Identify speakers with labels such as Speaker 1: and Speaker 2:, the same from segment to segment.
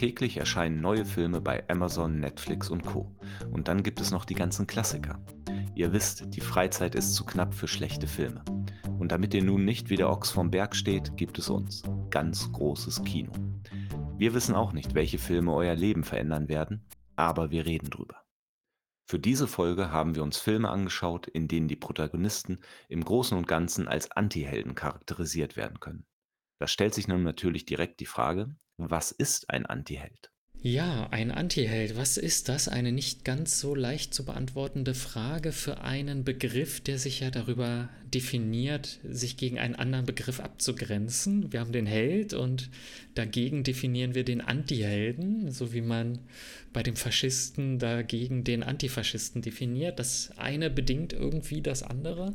Speaker 1: Täglich erscheinen neue Filme bei Amazon, Netflix und Co. Und dann gibt es noch die ganzen Klassiker. Ihr wisst, die Freizeit ist zu knapp für schlechte Filme. Und damit ihr nun nicht wie der Ochs vom Berg steht, gibt es uns. Ganz großes Kino. Wir wissen auch nicht, welche Filme euer Leben verändern werden, aber wir reden drüber. Für diese Folge haben wir uns Filme angeschaut, in denen die Protagonisten im Großen und Ganzen als Antihelden charakterisiert werden können. Da stellt sich nun natürlich direkt die Frage, was ist ein Antiheld?
Speaker 2: Ja, ein Antiheld, was ist das? Eine nicht ganz so leicht zu beantwortende Frage für einen Begriff, der sich ja darüber definiert, sich gegen einen anderen Begriff abzugrenzen. Wir haben den Held und dagegen definieren wir den Antihelden, so wie man bei dem Faschisten dagegen den Antifaschisten definiert. Das eine bedingt irgendwie das andere,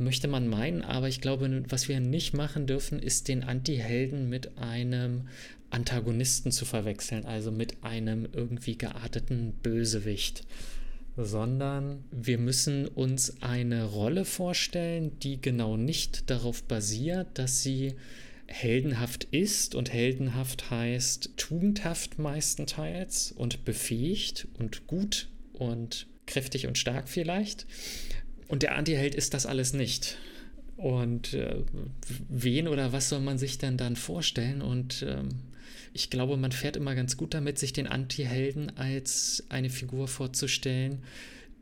Speaker 2: möchte man meinen, aber ich glaube, was wir nicht machen dürfen, ist den Antihelden mit einem Antagonisten zu verwechseln, also mit einem irgendwie gearteten Bösewicht sondern wir müssen uns eine Rolle vorstellen, die genau nicht darauf basiert, dass sie heldenhaft ist und heldenhaft heißt tugendhaft meistenteils und befähigt und gut und kräftig und stark vielleicht. Und der Antiheld ist das alles nicht. Und äh, wen oder was soll man sich denn dann vorstellen? Und ähm, ich glaube, man fährt immer ganz gut damit, sich den Antihelden als eine Figur vorzustellen,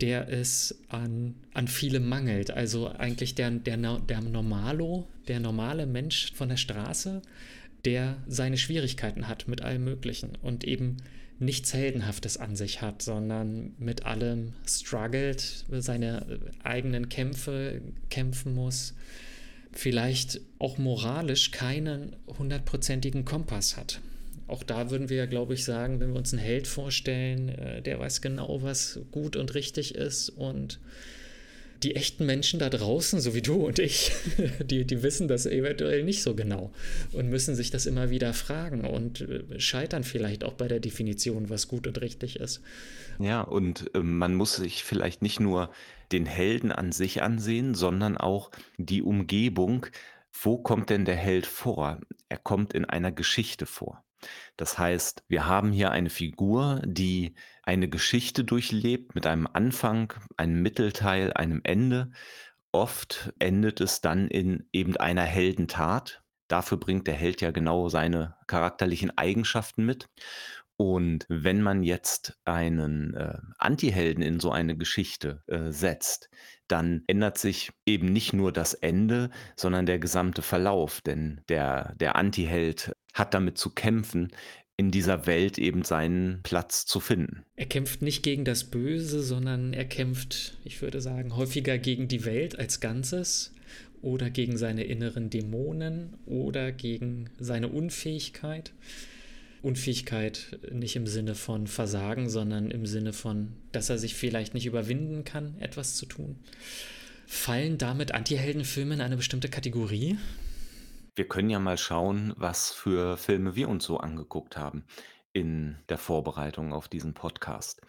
Speaker 2: der es an, an vielem mangelt. Also eigentlich der, der, der Normalo, der normale Mensch von der Straße, der seine Schwierigkeiten hat mit allem Möglichen und eben nichts Heldenhaftes an sich hat, sondern mit allem struggelt, seine eigenen Kämpfe kämpfen muss, vielleicht auch moralisch keinen hundertprozentigen Kompass hat. Auch da würden wir ja, glaube ich, sagen, wenn wir uns einen Held vorstellen, äh, der weiß genau, was gut und richtig ist und die echten Menschen da draußen, so wie du und ich, die, die wissen das eventuell nicht so genau und müssen sich das immer wieder fragen und äh, scheitern vielleicht auch bei der Definition, was gut und richtig ist.
Speaker 1: Ja, und äh, man muss sich vielleicht nicht nur den Helden an sich ansehen, sondern auch die Umgebung. Wo kommt denn der Held vor? Er kommt in einer Geschichte vor. Das heißt, wir haben hier eine Figur, die eine Geschichte durchlebt mit einem Anfang, einem Mittelteil, einem Ende. Oft endet es dann in eben einer Heldentat. Dafür bringt der Held ja genau seine charakterlichen Eigenschaften mit. Und wenn man jetzt einen äh, Antihelden in so eine Geschichte äh, setzt, dann ändert sich eben nicht nur das Ende, sondern der gesamte Verlauf. Denn der, der Antiheld hat damit zu kämpfen, in dieser Welt eben seinen Platz zu finden.
Speaker 2: Er kämpft nicht gegen das Böse, sondern er kämpft, ich würde sagen, häufiger gegen die Welt als Ganzes oder gegen seine inneren Dämonen oder gegen seine Unfähigkeit. Unfähigkeit nicht im Sinne von Versagen, sondern im Sinne von, dass er sich vielleicht nicht überwinden kann, etwas zu tun. Fallen damit Antiheldenfilme in eine bestimmte Kategorie?
Speaker 1: Wir können ja mal schauen, was für Filme wir uns so angeguckt haben in der Vorbereitung auf diesen Podcast.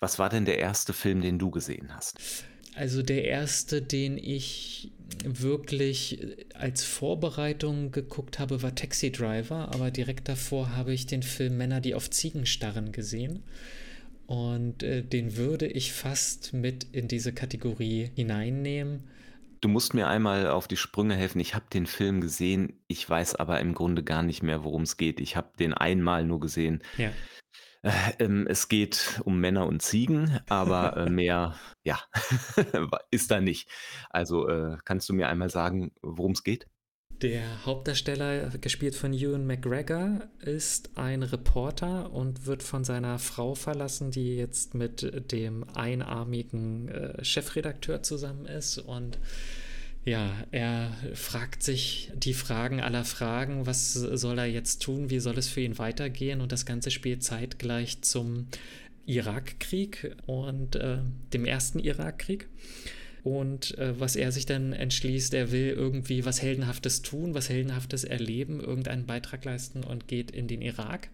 Speaker 1: Was war denn der erste Film, den du gesehen hast?
Speaker 2: Also der erste, den ich wirklich als Vorbereitung geguckt habe, war Taxi Driver, aber direkt davor habe ich den Film Männer, die auf Ziegen starren gesehen. Und äh, den würde ich fast mit in diese Kategorie hineinnehmen.
Speaker 1: Du musst mir einmal auf die Sprünge helfen. Ich habe den Film gesehen, ich weiß aber im Grunde gar nicht mehr, worum es geht. Ich habe den einmal nur gesehen. Ja. Äh, ähm, es geht um Männer und Ziegen, aber äh, mehr, ja, ist da nicht. Also äh, kannst du mir einmal sagen, worum es geht?
Speaker 2: Der Hauptdarsteller, gespielt von Ewan McGregor, ist ein Reporter und wird von seiner Frau verlassen, die jetzt mit dem einarmigen äh, Chefredakteur zusammen ist. Und ja, er fragt sich die Fragen aller Fragen, was soll er jetzt tun, wie soll es für ihn weitergehen? Und das Ganze spielt zeitgleich zum Irakkrieg und äh, dem ersten Irakkrieg. Und äh, was er sich dann entschließt, er will irgendwie was Heldenhaftes tun, was Heldenhaftes erleben, irgendeinen Beitrag leisten und geht in den Irak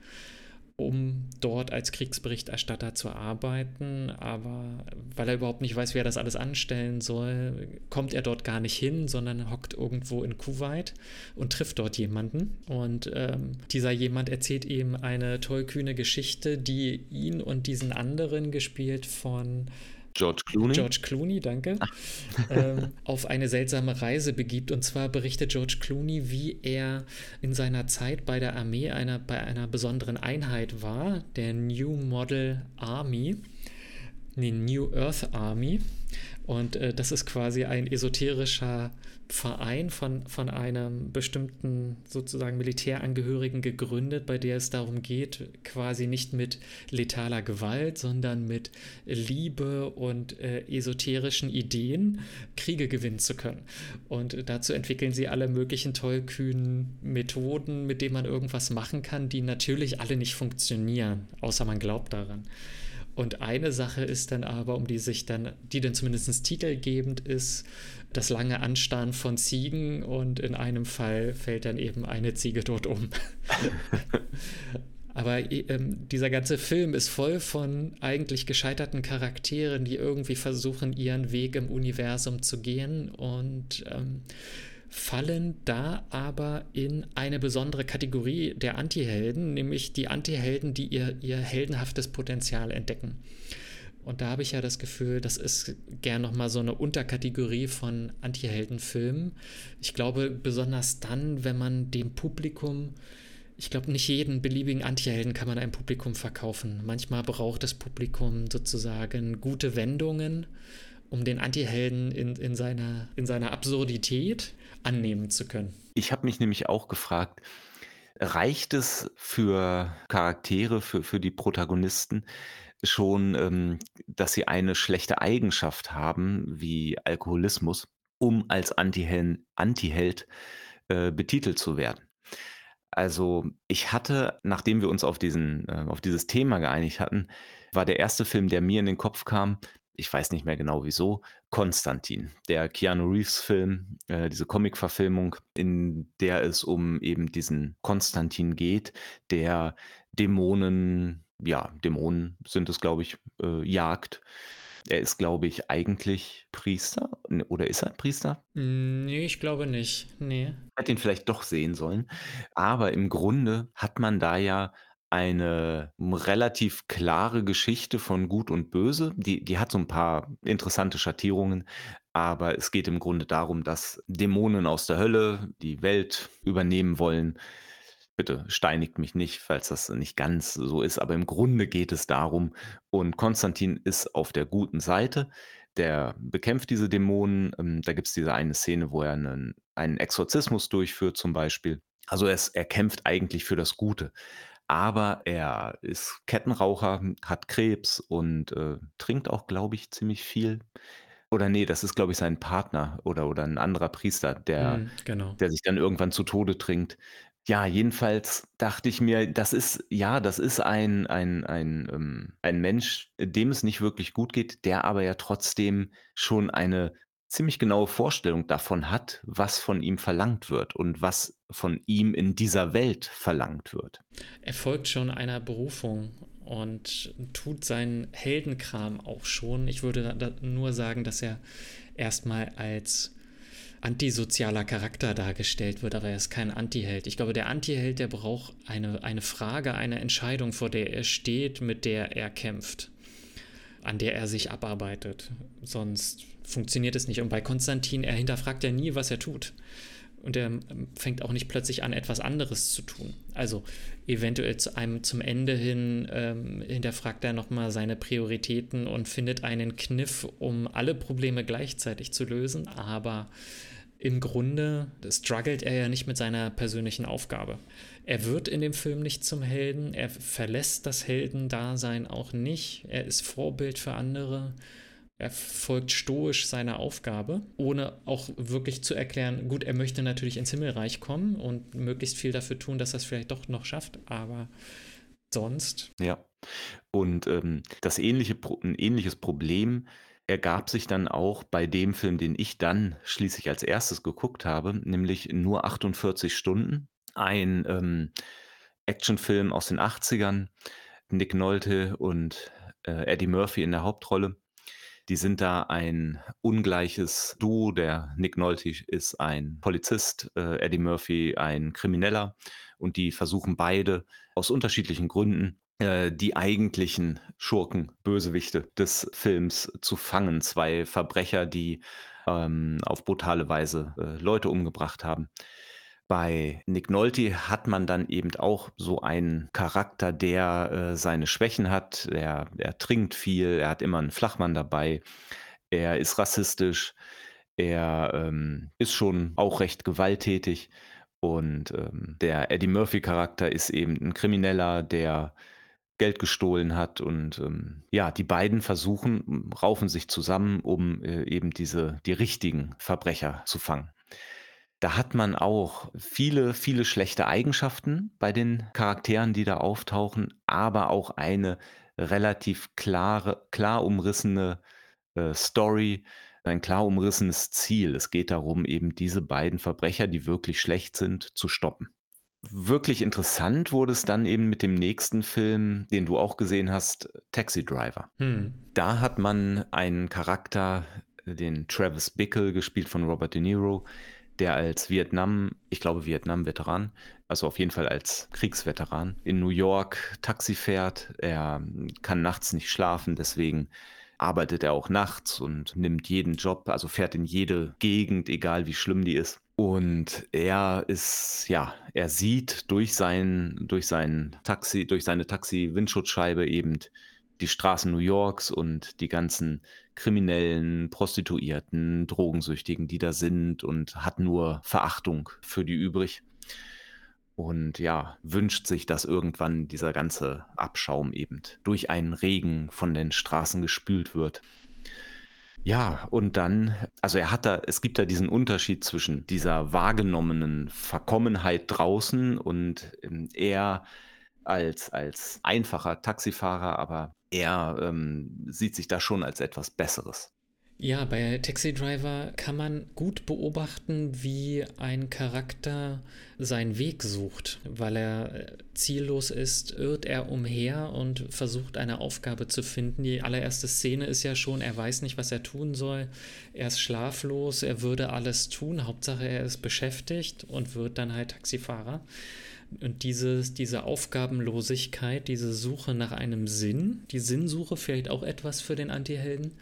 Speaker 2: um dort als Kriegsberichterstatter zu arbeiten. Aber weil er überhaupt nicht weiß, wie er das alles anstellen soll, kommt er dort gar nicht hin, sondern hockt irgendwo in Kuwait und trifft dort jemanden. Und ähm, dieser jemand erzählt ihm eine tollkühne Geschichte, die ihn und diesen anderen, gespielt von
Speaker 1: George Clooney.
Speaker 2: George Clooney, danke. ähm, auf eine seltsame Reise begibt. Und zwar berichtet George Clooney, wie er in seiner Zeit bei der Armee einer, bei einer besonderen Einheit war, der New Model Army, nee, New Earth Army. Und äh, das ist quasi ein esoterischer Verein von, von einem bestimmten sozusagen Militärangehörigen gegründet, bei der es darum geht, quasi nicht mit letaler Gewalt, sondern mit Liebe und äh, esoterischen Ideen Kriege gewinnen zu können. Und dazu entwickeln sie alle möglichen tollkühnen Methoden, mit denen man irgendwas machen kann, die natürlich alle nicht funktionieren, außer man glaubt daran. Und eine Sache ist dann aber, um die sich dann, die dann zumindest titelgebend ist, das lange Anstarren von Ziegen und in einem Fall fällt dann eben eine Ziege dort um. Aber ähm, dieser ganze Film ist voll von eigentlich gescheiterten Charakteren, die irgendwie versuchen, ihren Weg im Universum zu gehen und ähm, fallen da aber in eine besondere Kategorie der Antihelden, nämlich die Antihelden, die ihr, ihr heldenhaftes Potenzial entdecken. Und da habe ich ja das Gefühl, das ist gern nochmal so eine Unterkategorie von Antiheldenfilmen. Ich glaube, besonders dann, wenn man dem Publikum, ich glaube, nicht jeden beliebigen Antihelden kann man einem Publikum verkaufen. Manchmal braucht das Publikum sozusagen gute Wendungen, um den Antihelden in, in, seiner, in seiner Absurdität annehmen zu können.
Speaker 1: Ich habe mich nämlich auch gefragt, reicht es für Charaktere, für, für die Protagonisten schon, ähm, dass sie eine schlechte Eigenschaft haben, wie Alkoholismus, um als Antiheld, Antiheld äh, betitelt zu werden? Also ich hatte, nachdem wir uns auf, diesen, äh, auf dieses Thema geeinigt hatten, war der erste Film, der mir in den Kopf kam, ich weiß nicht mehr genau wieso, Konstantin, der Keanu Reeves-Film, äh, diese Comic-Verfilmung, in der es um eben diesen Konstantin geht, der Dämonen, ja, Dämonen sind es, glaube ich, äh, jagt. Er ist, glaube ich, eigentlich Priester. Oder ist er ein Priester?
Speaker 2: Nee, ich glaube nicht. Nee.
Speaker 1: Hätte ihn vielleicht doch sehen sollen. Aber im Grunde hat man da ja eine relativ klare Geschichte von Gut und Böse. Die die hat so ein paar interessante Schattierungen, aber es geht im Grunde darum, dass Dämonen aus der Hölle die Welt übernehmen wollen. Bitte steinigt mich nicht, falls das nicht ganz so ist, aber im Grunde geht es darum und Konstantin ist auf der guten Seite. Der bekämpft diese Dämonen. Ähm, da gibt's diese eine Szene, wo er einen einen Exorzismus durchführt zum Beispiel. Also, es er kämpft eigentlich für das Gute aber er ist Kettenraucher, hat Krebs und, äh, trinkt auch, glaube ich, ziemlich viel. Oder nee, das ist, glaube ich, sein Partner oder oder 'n anderer Priester, der
Speaker 2: Mhm, genau.
Speaker 1: der sich dann irgendwann zu Tode trinkt. Ja, jedenfalls dachte ich mir, das ist ja, das ist ein ein ein, ähm ein Mensch, dem es nicht wirklich gut geht, der aber ja trotzdem schon eine ziemlich genaue Vorstellung davon hat, was von ihm verlangt wird und was von ihm in dieser Welt verlangt wird.
Speaker 2: Er folgt schon einer Berufung und tut seinen Heldenkram auch schon. Ich würde nur sagen, dass er erstmal als antisozialer Charakter dargestellt wird, aber er ist kein Antiheld. Ich glaube, der Antiheld, der braucht eine, eine Frage, eine Entscheidung, vor der er steht, mit der er kämpft, an der er sich abarbeitet. Sonst funktioniert es nicht. Und bei Konstantin, er hinterfragt ja nie, was er tut. Und er fängt auch nicht plötzlich an, etwas anderes zu tun. Also eventuell zu einem zum Ende hin ähm, hinterfragt er nochmal seine Prioritäten und findet einen Kniff, um alle Probleme gleichzeitig zu lösen. Aber im Grunde struggelt er ja nicht mit seiner persönlichen Aufgabe. Er wird in dem Film nicht zum Helden, er verlässt das Heldendasein auch nicht, er ist Vorbild für andere er folgt stoisch seiner Aufgabe, ohne auch wirklich zu erklären, gut, er möchte natürlich ins Himmelreich kommen und möglichst viel dafür tun, dass er es vielleicht doch noch schafft, aber sonst.
Speaker 1: Ja. Und ähm, das ähnliche, ein ähnliches Problem ergab sich dann auch bei dem Film, den ich dann schließlich als erstes geguckt habe, nämlich nur 48 Stunden. Ein ähm, Actionfilm aus den 80ern. Nick Nolte und, äh, Eddie Murphy in der Hauptrolle. Die sind da ein ungleiches Duo. Der Nick Nolte ist ein Polizist, äh, Eddie Murphy ein Krimineller und die versuchen beide aus unterschiedlichen Gründen, äh, die eigentlichen Schurken, Bösewichte des Films zu fangen. 2 Verbrecher, die, ähm, auf brutale Weise, äh, Leute umgebracht haben. Bei Nick Nolte hat man dann eben auch so einen Charakter, der, äh, seine Schwächen hat. Er er trinkt viel, er hat immer 'n Flachmann dabei. Er ist rassistisch, er, ähm, ist schon auch recht gewalttätig und, ähm, der Eddie Murphy-Charakter ist eben 'n Krimineller, der Geld gestohlen hat und, ähm, ja, die beiden versuchen raufen sich zusammen, um, äh, eben diese die richtigen Verbrecher zu fangen. Da hat man auch viele, viele schlechte Eigenschaften bei den Charakteren, die da auftauchen, aber auch eine relativ klare klar umrissene, äh, Story, ein klar umrissenes Ziel. Es geht darum, eben diese beiden Verbrecher, die wirklich schlecht sind, zu stoppen. Wirklich interessant wurde es dann eben mit dem nächsten Film, den du auch gesehen hast, Taxi Driver.
Speaker 2: Mhm.
Speaker 1: Da hat man einen Charakter, den Travis Bickle, gespielt von Robert De Niro, der als Vietnam ich glaube, Vietnam-Veteran, also auf jeden Fall als Kriegsveteran, in New York Taxi fährt. Er kann nachts nicht schlafen, deswegen arbeitet er auch nachts und nimmt jeden Job, also fährt in jede Gegend, egal wie schlimm die ist. Und er ist ja, er sieht durch sein durch sein Taxi durch seine Taxi-Windschutzscheibe eben die Straßen New Yorks und die ganzen Kriminellen, Prostituierten, Drogensüchtigen, die da sind und hat nur Verachtung für die übrig. Und ja, wünscht sich, dass irgendwann dieser ganze Abschaum eben durch einen Regen von den Straßen gespült wird. Ja, und dann also er hat da es gibt da diesen Unterschied zwischen dieser wahrgenommenen Verkommenheit draußen und, ähm, er als als einfacher Taxifahrer, aber er, ähm, sieht sich da schon als etwas Besseres.
Speaker 2: Ja, bei Taxi Driver kann man gut beobachten, wie ein Charakter seinen Weg sucht. Weil er äh, ziellos ist, irrt er umher und versucht eine Aufgabe zu finden. Die allererste Szene ist ja schon, er weiß nicht, was er tun soll. Er ist schlaflos, er würde alles tun. Hauptsache, er ist beschäftigt und wird dann halt Taxifahrer. Und dieses, diese Aufgabenlosigkeit, diese Suche nach einem Sinn, die Sinnsuche vielleicht auch etwas für den Antihelden,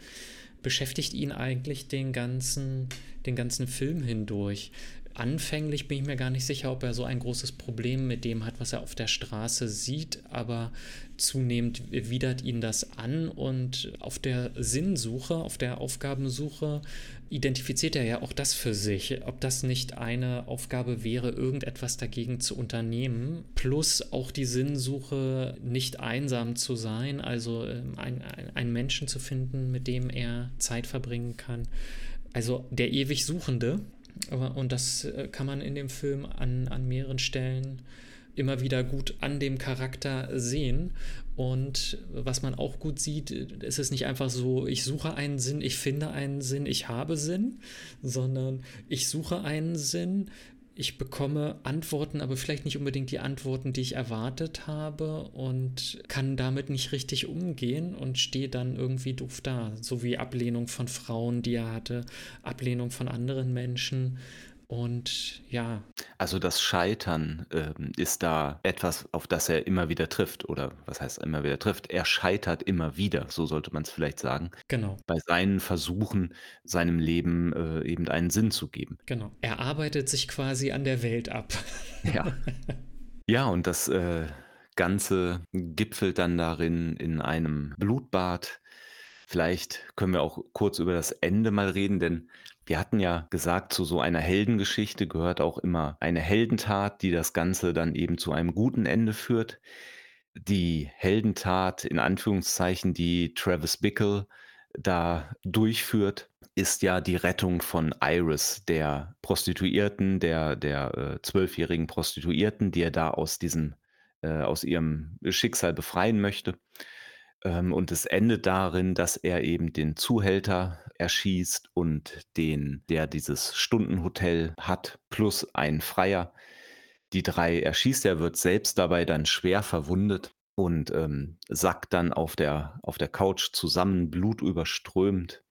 Speaker 2: beschäftigt ihn eigentlich den ganzen, den ganzen Film hindurch. Anfänglich bin ich mir gar nicht sicher, ob er so ein großes Problem mit dem hat, was er auf der Straße sieht, aber zunehmend widert ihn das an und auf der Sinnsuche, auf der Aufgabensuche identifiziert er ja auch das für sich, ob das nicht eine Aufgabe wäre, irgendetwas dagegen zu unternehmen, plus auch die Sinnsuche, nicht einsam zu sein, also ähm, ein, ein, einen Menschen zu finden, mit dem er Zeit verbringen kann. Also der ewig Suchende, und das äh, kann man in dem Film an, an mehreren Stellen immer wieder gut an dem Charakter sehen. Und was man auch gut sieht, ist es nicht einfach so, ich suche einen Sinn, ich finde einen Sinn, ich habe Sinn, sondern ich suche einen Sinn, ich bekomme Antworten, aber vielleicht nicht unbedingt die Antworten, die ich erwartet habe und kann damit nicht richtig umgehen und stehe dann irgendwie doof da. So wie Ablehnung von Frauen, die er hatte, Ablehnung von anderen Menschen. Und ja.
Speaker 1: Also das Scheitern ähm, ist da etwas, auf das er immer wieder trifft. Oder was heißt immer wieder trifft? Er scheitert immer wieder, so sollte man es vielleicht sagen.
Speaker 2: Genau.
Speaker 1: Bei seinen Versuchen, seinem Leben äh, eben einen Sinn zu geben.
Speaker 2: Genau. Er arbeitet sich quasi an der Welt ab.
Speaker 1: Ja. Ja, und das äh, Ganze gipfelt dann darin in einem Blutbad. Vielleicht können wir auch kurz über das Ende mal reden, denn wir hatten ja gesagt, zu so einer Heldengeschichte gehört auch immer eine Heldentat, die das Ganze dann eben zu einem guten Ende führt. Die Heldentat in Anführungszeichen, die Travis Bickle da durchführt, ist ja die Rettung von Iris, der Prostituierten, der der, äh, zwölfjährigen Prostituierten, die er da aus diesem äh, aus ihrem Schicksal befreien möchte. Ähm, und es endet darin, dass er eben den Zuhälter erschießt und den der dieses Stundenhotel hat, plus einen Freier. Die 3 erschießt er, wird selbst dabei dann schwer verwundet und, ähm, sackt dann auf der auf der Couch zusammen, blutüberströmt.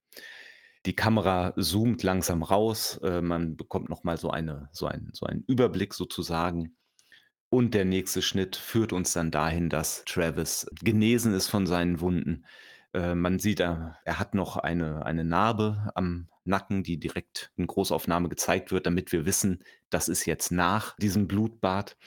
Speaker 1: Die Kamera zoomt langsam raus, äh, man bekommt noch mal so eine so einen so einen Überblick sozusagen. Und der nächste Schnitt führt uns dann dahin, dass Travis genesen ist von seinen Wunden. Äh, man sieht, er er hat noch eine eine Narbe am Nacken, die direkt in Großaufnahme gezeigt wird, damit wir wissen, das ist jetzt nach diesem Blutbad.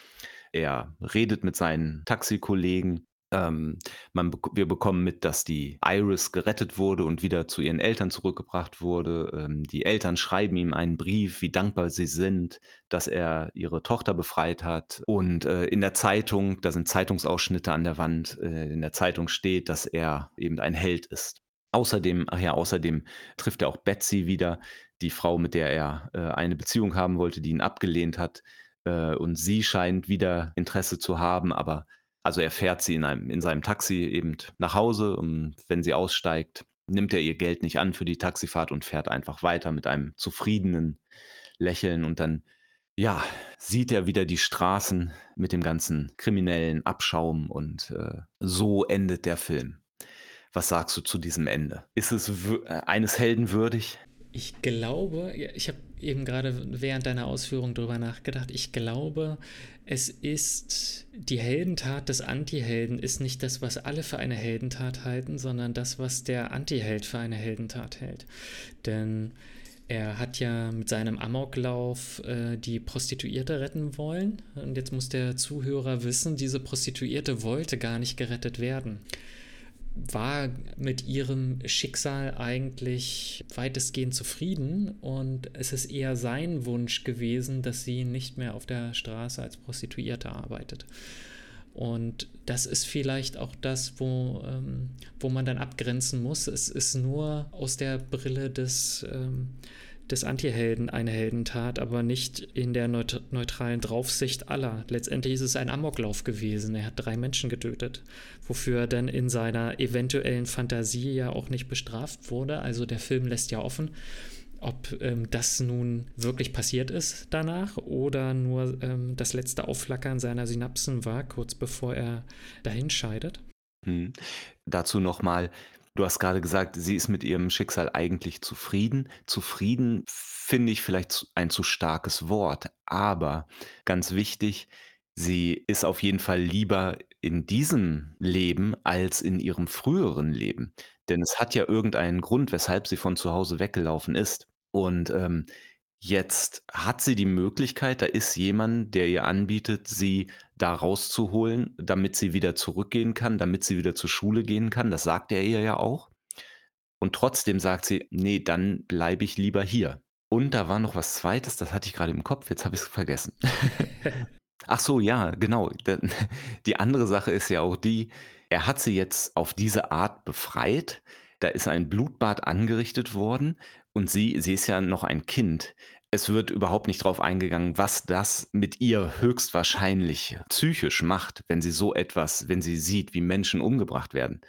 Speaker 1: Er redet mit seinen Taxikollegen. Ähm, man wir bekommen mit, dass die Iris gerettet wurde und wieder zu ihren Eltern zurückgebracht wurde. Ähm, die Eltern schreiben ihm einen Brief, wie dankbar sie sind, dass er ihre Tochter befreit hat. Und, äh, in der Zeitung da sind Zeitungsausschnitte an der Wand, äh, in der Zeitung steht, dass er eben ein Held ist. Außerdem ach ja, außerdem trifft er auch Betsy wieder, die Frau, mit der er, äh, eine Beziehung haben wollte, die ihn abgelehnt hat. Äh, und sie scheint wieder Interesse zu haben, aber also, er fährt sie in einem in seinem Taxi eben nach Hause und wenn sie aussteigt, nimmt er ihr Geld nicht an für die Taxifahrt und fährt einfach weiter mit einem zufriedenen Lächeln und dann, ja, sieht er wieder die Straßen mit dem ganzen kriminellen Abschaum und, äh, so endet der Film. Was sagst du zu diesem Ende? Ist es äh, eines Helden würdig?
Speaker 2: Ich glaube, ich habe eben gerade während deiner Ausführung drüber nachgedacht. Ich glaube, es ist die Heldentat des Antihelden ist nicht das, was alle für eine Heldentat halten, sondern das, was der Antiheld für eine Heldentat hält. Denn er hat ja mit seinem Amoklauf äh, die Prostituierte retten wollen. Und jetzt muss der Zuhörer wissen, diese Prostituierte wollte gar nicht gerettet werden war mit ihrem Schicksal eigentlich weitestgehend zufrieden und es ist eher sein Wunsch gewesen, dass sie nicht mehr auf der Straße als Prostituierte arbeitet. Und das ist vielleicht auch das, wo, ähm, wo man dann abgrenzen muss. Es ist nur aus der Brille des, ähm, des Antihelden eine Heldentat, aber nicht in der neut neutralen Draufsicht aller. Letztendlich ist es ein Amoklauf gewesen. Er hat drei Menschen getötet, wofür er dann in seiner eventuellen Fantasie ja auch nicht bestraft wurde. Also der Film lässt ja offen, ob ähm, das nun wirklich passiert ist danach oder nur ähm, das letzte Aufflackern seiner Synapsen war, kurz bevor er dahin scheidet.
Speaker 1: Hm. Dazu nochmal, Du hast gerade gesagt, sie ist mit ihrem Schicksal eigentlich zufrieden. Zufrieden finde ich vielleicht ein zu starkes Wort, aber ganz wichtig, sie ist auf jeden Fall lieber in diesem Leben als in ihrem früheren Leben. Denn es hat ja irgendeinen Grund, weshalb sie von zu Hause weggelaufen ist. Und, ähm, jetzt hat sie die Möglichkeit, da ist jemand, der ihr anbietet, sie da rauszuholen, damit sie wieder zurückgehen kann, damit sie wieder zur Schule gehen kann. Das sagt er ihr ja auch. Und trotzdem sagt sie: „Ne, dann bleibe ich lieber hier.“ Und da war noch was Zweites, das hatte ich grade im Kopf, jetzt habe ich's vergessen. Ach so, ja, genau. Die andere Sache ist ja auch die, er hat sie jetzt auf diese Art befreit. Da ist ein Blutbad angerichtet worden und sie sie ist ja noch ein Kind. Es wird überhaupt nicht drauf eingegangen, was das mit ihr höchstwahrscheinlich psychisch macht, wenn sie so etwas wenn sie sieht, wie Menschen umgebracht werden,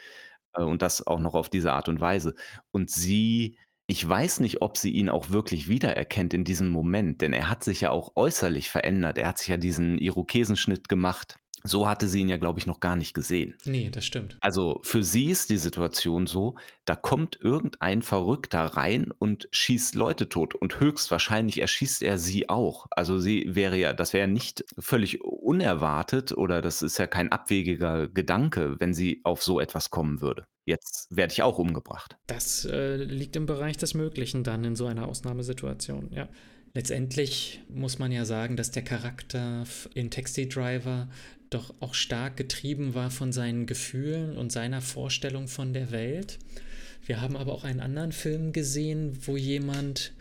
Speaker 1: äh, und das auch noch auf diese Art und Weise. Und sie ich weiß nicht, ob sie ihn auch wirklich wiedererkennt in diesem Moment, denn er hat sich ja auch äußerlich verändert. Er hat sich ja diesen Irokesenschnitt gemacht. So hatte sie ihn ja, glaube ich, noch gar nicht gesehen.
Speaker 2: Ne, das stimmt.
Speaker 1: Also, für sie ist die Situation so, da kommt irgendein Verrückter rein und schießt Leute tot und höchstwahrscheinlich erschießt er sie auch. Also, sie wäre ja das wäre nicht völlig unerwartet oder das ist ja kein abwegiger Gedanke, wenn sie auf so etwas kommen würde. Jetzt werde ich auch umgebracht.
Speaker 2: Das, äh, liegt im Bereich des Möglichen dann in so einer Ausnahmesituation, ja. Letztendlich muss man ja sagen, dass der Charakter in Taxi Driver doch auch stark getrieben war von seinen Gefühlen und seiner Vorstellung von der Welt. Wir haben aber auch einen anderen Film gesehen, wo jemand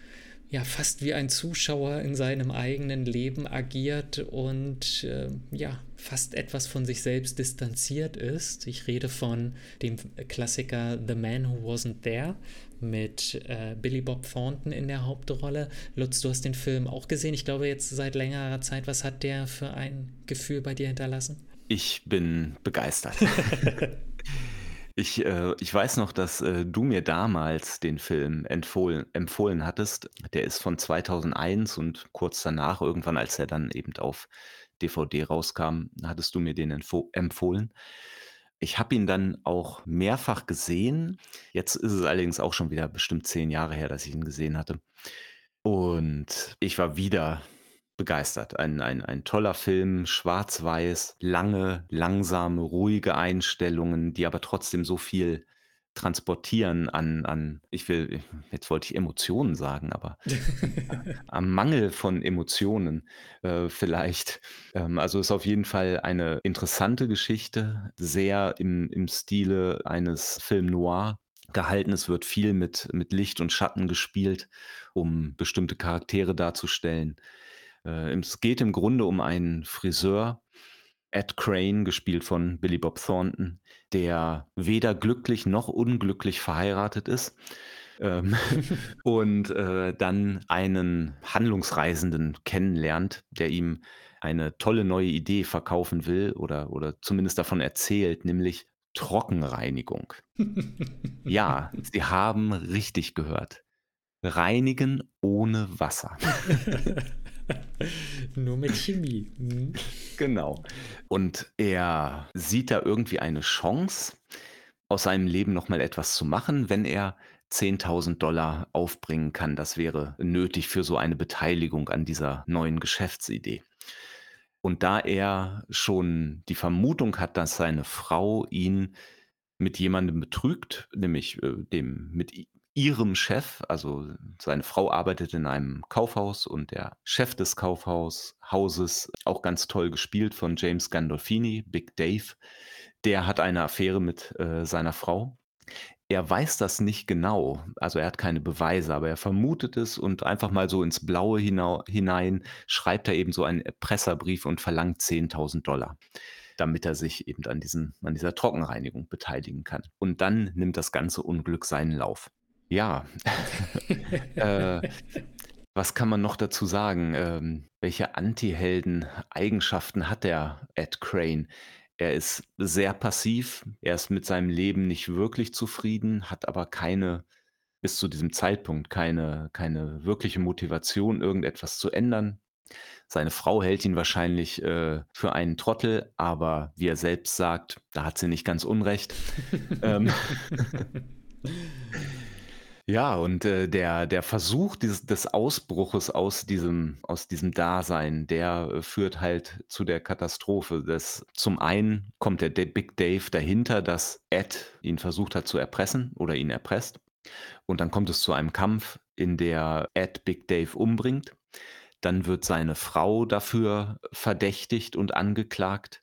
Speaker 2: ja fast wie ein Zuschauer in seinem eigenen Leben agiert und äh, ja fast etwas von sich selbst distanziert ist. Ich rede von dem Klassiker The Man Who Wasn't There mit äh, Billy Bob Thornton in der Hauptrolle. Lutz, du hast den Film auch gesehen. Ich glaube jetzt seit längerer Zeit. Was hat der für ein Gefühl bei dir hinterlassen?
Speaker 1: Ich bin begeistert. Ich, äh ich weiß noch, dass, äh, du mir damals den Film empfohlen empfohlen hattest. Der ist von 2001 und kurz danach irgendwann, als er dann eben auf DVD rauskam, hattest du mir den empfo empfohlen. Ich habe ihn dann auch mehrfach gesehen. Jetzt ist es allerdings auch schon wieder bestimmt 10 Jahre her, dass ich ihn gesehen hatte. Und ich war wieder begeistert. Ein ein ein toller Film, schwarz-weiß, lange, langsame, ruhige Einstellungen, die aber trotzdem so viel transportieren an an ich will jetzt wollte ich Emotionen sagen, aber am Mangel von Emotionen, äh, vielleicht. Ähm, also, ist auf jeden Fall eine interessante Geschichte, sehr im im Stile eines Film noir gehalten. Es wird viel mit mit Licht und Schatten gespielt, um bestimmte Charaktere darzustellen. Äh, es geht im Grunde um einen Friseur, Ed Crane, gespielt von Billy Bob Thornton, der weder glücklich noch unglücklich verheiratet ist, ähm, und, äh, dann einen Handlungsreisenden kennenlernt, der ihm eine tolle neue Idee verkaufen will oder oder zumindest davon erzählt, nämlich Trockenreinigung. Ja, Sie haben richtig gehört. Reinigen ohne Wasser.
Speaker 2: Nur mit Chemie. Mhm.
Speaker 1: Genau. Und er sieht da irgendwie eine Chance, aus seinem Leben noch mal etwas zu machen, wenn er 10.000 $ aufbringen kann. Das wäre nötig für so eine Beteiligung an dieser neuen Geschäftsidee. Und da er schon die Vermutung hat, dass seine Frau ihn mit jemandem betrügt, nämlich, äh, dem mit ihrem Chef, also seine Frau arbeitet in einem Kaufhaus und der Chef des Kaufhaus Hauses, auch ganz toll gespielt von James Gandolfini, Big Dave, der hat eine Affäre mit, äh, seiner Frau. Er weiß das nicht genau, also er hat keine Beweise, aber er vermutet es und einfach mal so ins Blaue hinein schreibt er eben so einen Erpresserbrief und verlangt 10.000 $, damit er sich eben an diesen an dieser Trockenreinigung beteiligen kann. Und dann nimmt das ganze Unglück seinen Lauf. Ja, äh, was kann man noch dazu sagen? Ähm, welche Antihelden-Eigenschaften hat der Ed Crane? Er ist sehr passiv, er ist mit seinem Leben nicht wirklich zufrieden, hat aber keine bis zu diesem Zeitpunkt keine keine wirkliche Motivation, irgendetwas zu ändern. Seine Frau hält ihn wahrscheinlich, äh, für einen Trottel, aber wie er selbst sagt, da hat sie nicht ganz unrecht. Ähm Ja, und, äh, der der Versuch dieses des Ausbruches aus diesem aus diesem Dasein, der, äh, führt halt zu der Katastrophe. Das zum einen kommt der Big Dave dahinter, dass Ed ihn versucht hat zu erpressen oder ihn erpresst. Und dann kommt es zu einem Kampf, in der Ed Big Dave umbringt. Dann wird seine Frau dafür verdächtigt und angeklagt.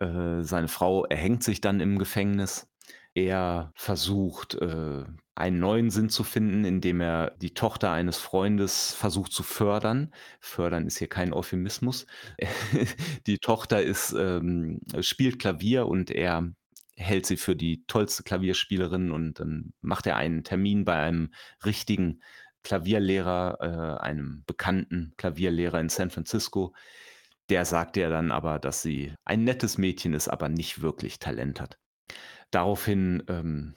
Speaker 1: Äh, seine Frau erhängt sich dann im Gefängnis. Er versucht, äh, einen neuen Sinn zu finden, indem er die Tochter eines Freundes versucht zu fördern. Fördern ist hier kein Euphemismus. Die Tochter ist ähm, spielt Klavier und er hält sie für die tollste Klavierspielerin und dann macht er einen Termin bei einem richtigen Klavierlehrer, äh, einem bekannten Klavierlehrer in San Francisco. Der sagt ihr dann aber, dass sie ein nettes Mädchen ist, aber nicht wirklich Talent hat. Daraufhin, ähm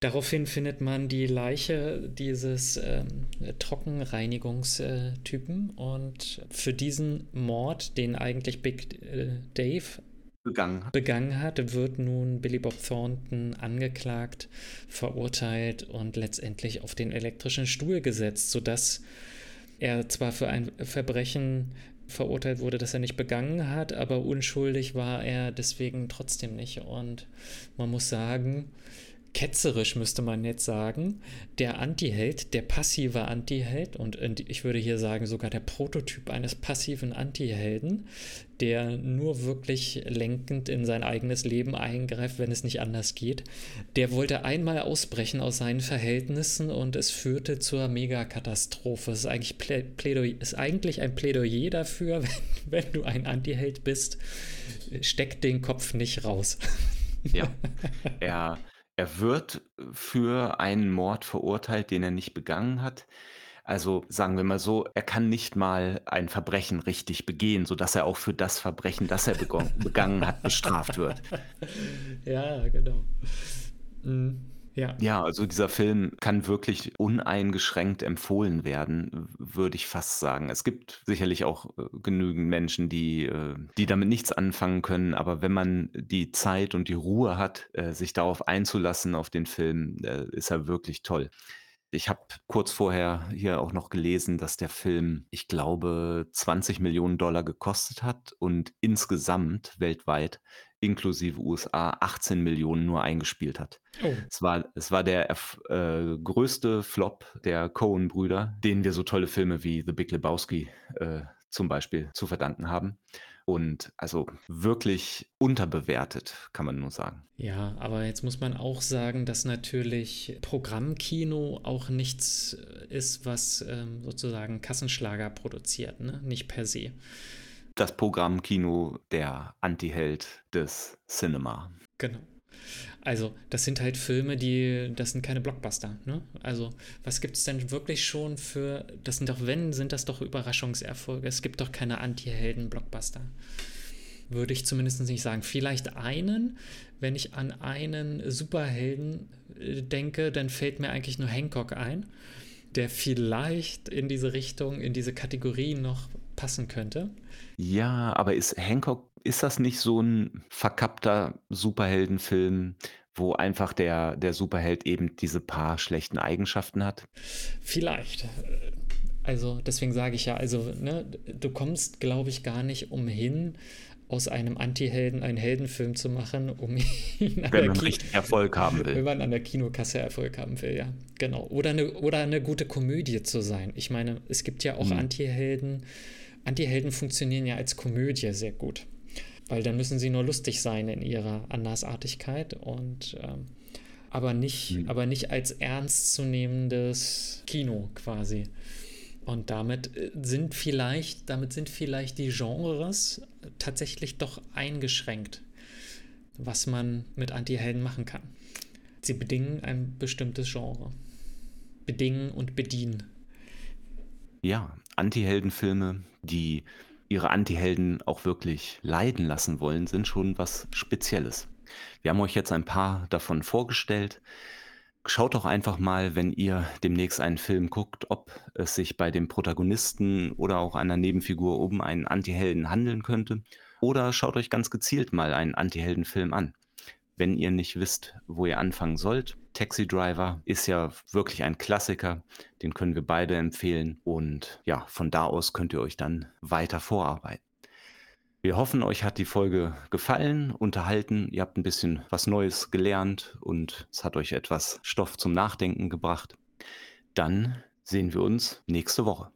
Speaker 2: Daraufhin findet man die Leiche dieses, ähm, Trockenreinigungstypen und für diesen Mord, den eigentlich Big, äh, Dave
Speaker 1: begangen
Speaker 2: begangen hat, wird nun Billy Bob Thornton angeklagt, verurteilt und letztendlich auf den elektrischen Stuhl gesetzt, sodass er zwar für ein Verbrechen verurteilt wurde, das er nicht begangen hat, aber unschuldig war er deswegen trotzdem nicht. Und man muss sagen, ketzerisch müsste man jetzt sagen, der Antiheld, der passive Antiheld und ich würde hier sagen sogar der Prototyp eines passiven Antihelden, der nur wirklich lenkend in sein eigenes Leben eingreift, wenn es nicht anders geht, der wollte einmal ausbrechen aus seinen Verhältnissen und es führte zur Megakatastrophe. Es ist eigentlich, Plädoyer, ist eigentlich ein Plädoyer dafür, wenn, wenn du ein Antiheld bist, steck den Kopf nicht raus.
Speaker 1: Ja, er er wird für einen Mord verurteilt, den er nicht begangen hat. Also, sagen wir mal so, er kann nicht mal ein Verbrechen richtig begehen, sodass er auch für das Verbrechen, das er begangen hat, bestraft wird.
Speaker 2: Ja, genau. Mhm. Ja.
Speaker 1: Ja, also dieser Film kann wirklich uneingeschränkt empfohlen werden, würde ich fast sagen. Es gibt sicherlich auch, äh, genügend Menschen, die äh, die damit nichts anfangen können, aber wenn man die Zeit und die Ruhe hat, äh, sich darauf einzulassen auf den Film, ist er wirklich toll. Ich habe kurz vorher hier auch noch gelesen, dass der Film, ich glaube, 20.000.000 gekostet hat und insgesamt weltweit inklusive USA 18.000.000 nur eingespielt hat.
Speaker 2: Oh.
Speaker 1: Es war es war der äh, größte Flop der Coen-Brüder, denen wir so tolle Filme wie The Big Lebowski, äh, zum Beispiel zu verdanken haben. Und also wirklich unterbewertet, kann man nur sagen.
Speaker 2: Ja, aber jetzt muss man auch sagen, dass natürlich Programmkino auch nichts äh, ist, was ähm, sozusagen Kassenschlager produziert, ne? nicht per se.
Speaker 1: Das Programmkino, der Antiheld des Cinema.
Speaker 2: Genau. Also, das sind halt Filme, die, das sind keine Blockbuster. Ne? Also, was gibt es denn wirklich schon für, das sind doch, wenn, sind das doch Überraschungserfolge. Es gibt doch keine Anti-Helden-Blockbuster. Würde ich zumindest nicht sagen. Vielleicht einen, wenn ich an einen Superhelden äh, denke, dann fällt mir eigentlich nur Hancock ein, der vielleicht in diese Richtung, in diese Kategorie noch passen könnte.
Speaker 1: Ja, aber ist Hancock ist das nicht so ein verkappter Superheldenfilm, wo einfach der der Superheld eben diese paar schlechten Eigenschaften hat?
Speaker 2: Vielleicht. Also, deswegen sage ich ja, also, ne, du kommst, glaube ich, gar nicht umhin, aus einem Anti-Helden einen Heldenfilm zu machen, um ihn an
Speaker 1: Wenn man richtig Erfolg haben
Speaker 2: wenn
Speaker 1: will.
Speaker 2: man an der Kinokasse Erfolg haben will, ja. Genau. Oder eine, oder eine gute Komödie zu sein. Ich meine, es gibt ja auch
Speaker 1: Mhm.
Speaker 2: Anti-Helden. Anti-Helden funktionieren ja als Komödie sehr gut. Weil dann müssen sie nur lustig sein in ihrer Andersartigkeit und ähm, aber nicht,
Speaker 1: Mhm.
Speaker 2: aber nicht als ernstzunehmendes Kino quasi. Und damit äh, sind vielleicht, damit sind vielleicht die Genres tatsächlich doch eingeschränkt, was man mit Anti-Helden machen kann. Sie bedingen ein bestimmtes Genre. Bedingen und bedienen.
Speaker 1: Ja, Antiheldenfilme, die ihre Antihelden auch wirklich leiden lassen wollen, sind schon was Spezielles. Wir haben euch jetzt ein paar davon vorgestellt. Schaut doch einfach mal, wenn ihr demnächst einen Film guckt, ob es sich bei dem Protagonisten oder auch einer Nebenfigur um einen Antihelden handeln könnte. Oder schaut euch ganz gezielt mal einen Antiheldenfilm an. Wenn ihr nicht wisst, wo ihr anfangen sollt, Taxi Driver ist ja wirklich ein Klassiker, den können wir beide empfehlen und ja, von da aus könnt ihr euch dann weiter vorarbeiten. Wir hoffen, euch hat die Folge gefallen, unterhalten, ihr habt ein bisschen was Neues gelernt und es hat euch etwas Stoff zum Nachdenken gebracht. Dann sehen wir uns nächste Woche.